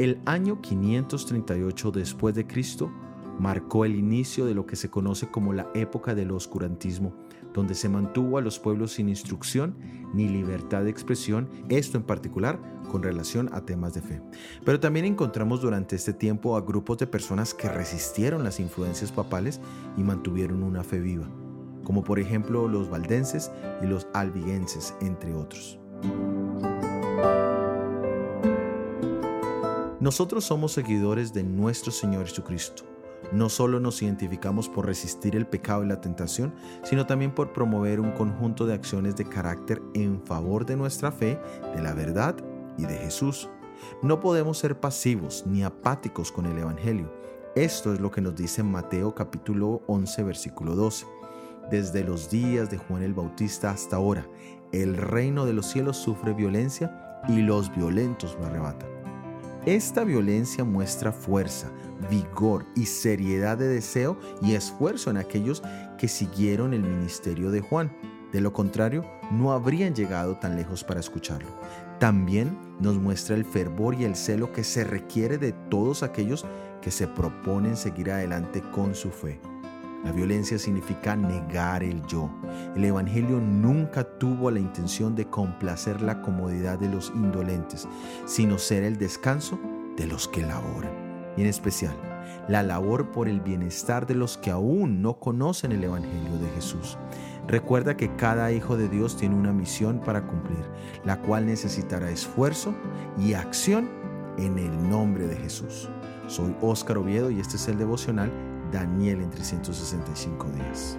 El año 538 después de Cristo marcó el inicio de lo que se conoce como la época del oscurantismo, donde se mantuvo a los pueblos sin instrucción ni libertad de expresión, esto en particular con relación a temas de fe. Pero también encontramos durante este tiempo a grupos de personas que resistieron las influencias papales y mantuvieron una fe viva, como por ejemplo los valdenses y los albigenses, entre otros. Nosotros somos seguidores de nuestro Señor Jesucristo no solo nos identificamos por resistir el pecado y la tentación, sino también por promover un conjunto de acciones de carácter en favor de nuestra fe, de la verdad y de Jesús. No podemos ser pasivos ni apáticos con el Evangelio. Esto es lo que nos dice Mateo capítulo 11 versículo 12. Desde los días de Juan el Bautista hasta ahora, el reino de los cielos sufre violencia y los violentos lo arrebatan. Esta violencia muestra fuerza, vigor y seriedad de deseo y esfuerzo en aquellos que siguieron el ministerio de Juan. De lo contrario, no habrían llegado tan lejos para escucharlo. También nos muestra el fervor y el celo que se requiere de todos aquellos que se proponen seguir adelante con su fe. La violencia significa negar el yo. El Evangelio nunca tuvo la intención de complacer la comodidad de los indolentes, sino ser el descanso de los que laboran y en especial la labor por el bienestar de los que aún no conocen el Evangelio de Jesús. Recuerda que cada hijo de Dios tiene una misión para cumplir, la cual necesitará esfuerzo y acción en el nombre de Jesús. Soy Óscar Oviedo y este es el devocional Daniel en 365 días.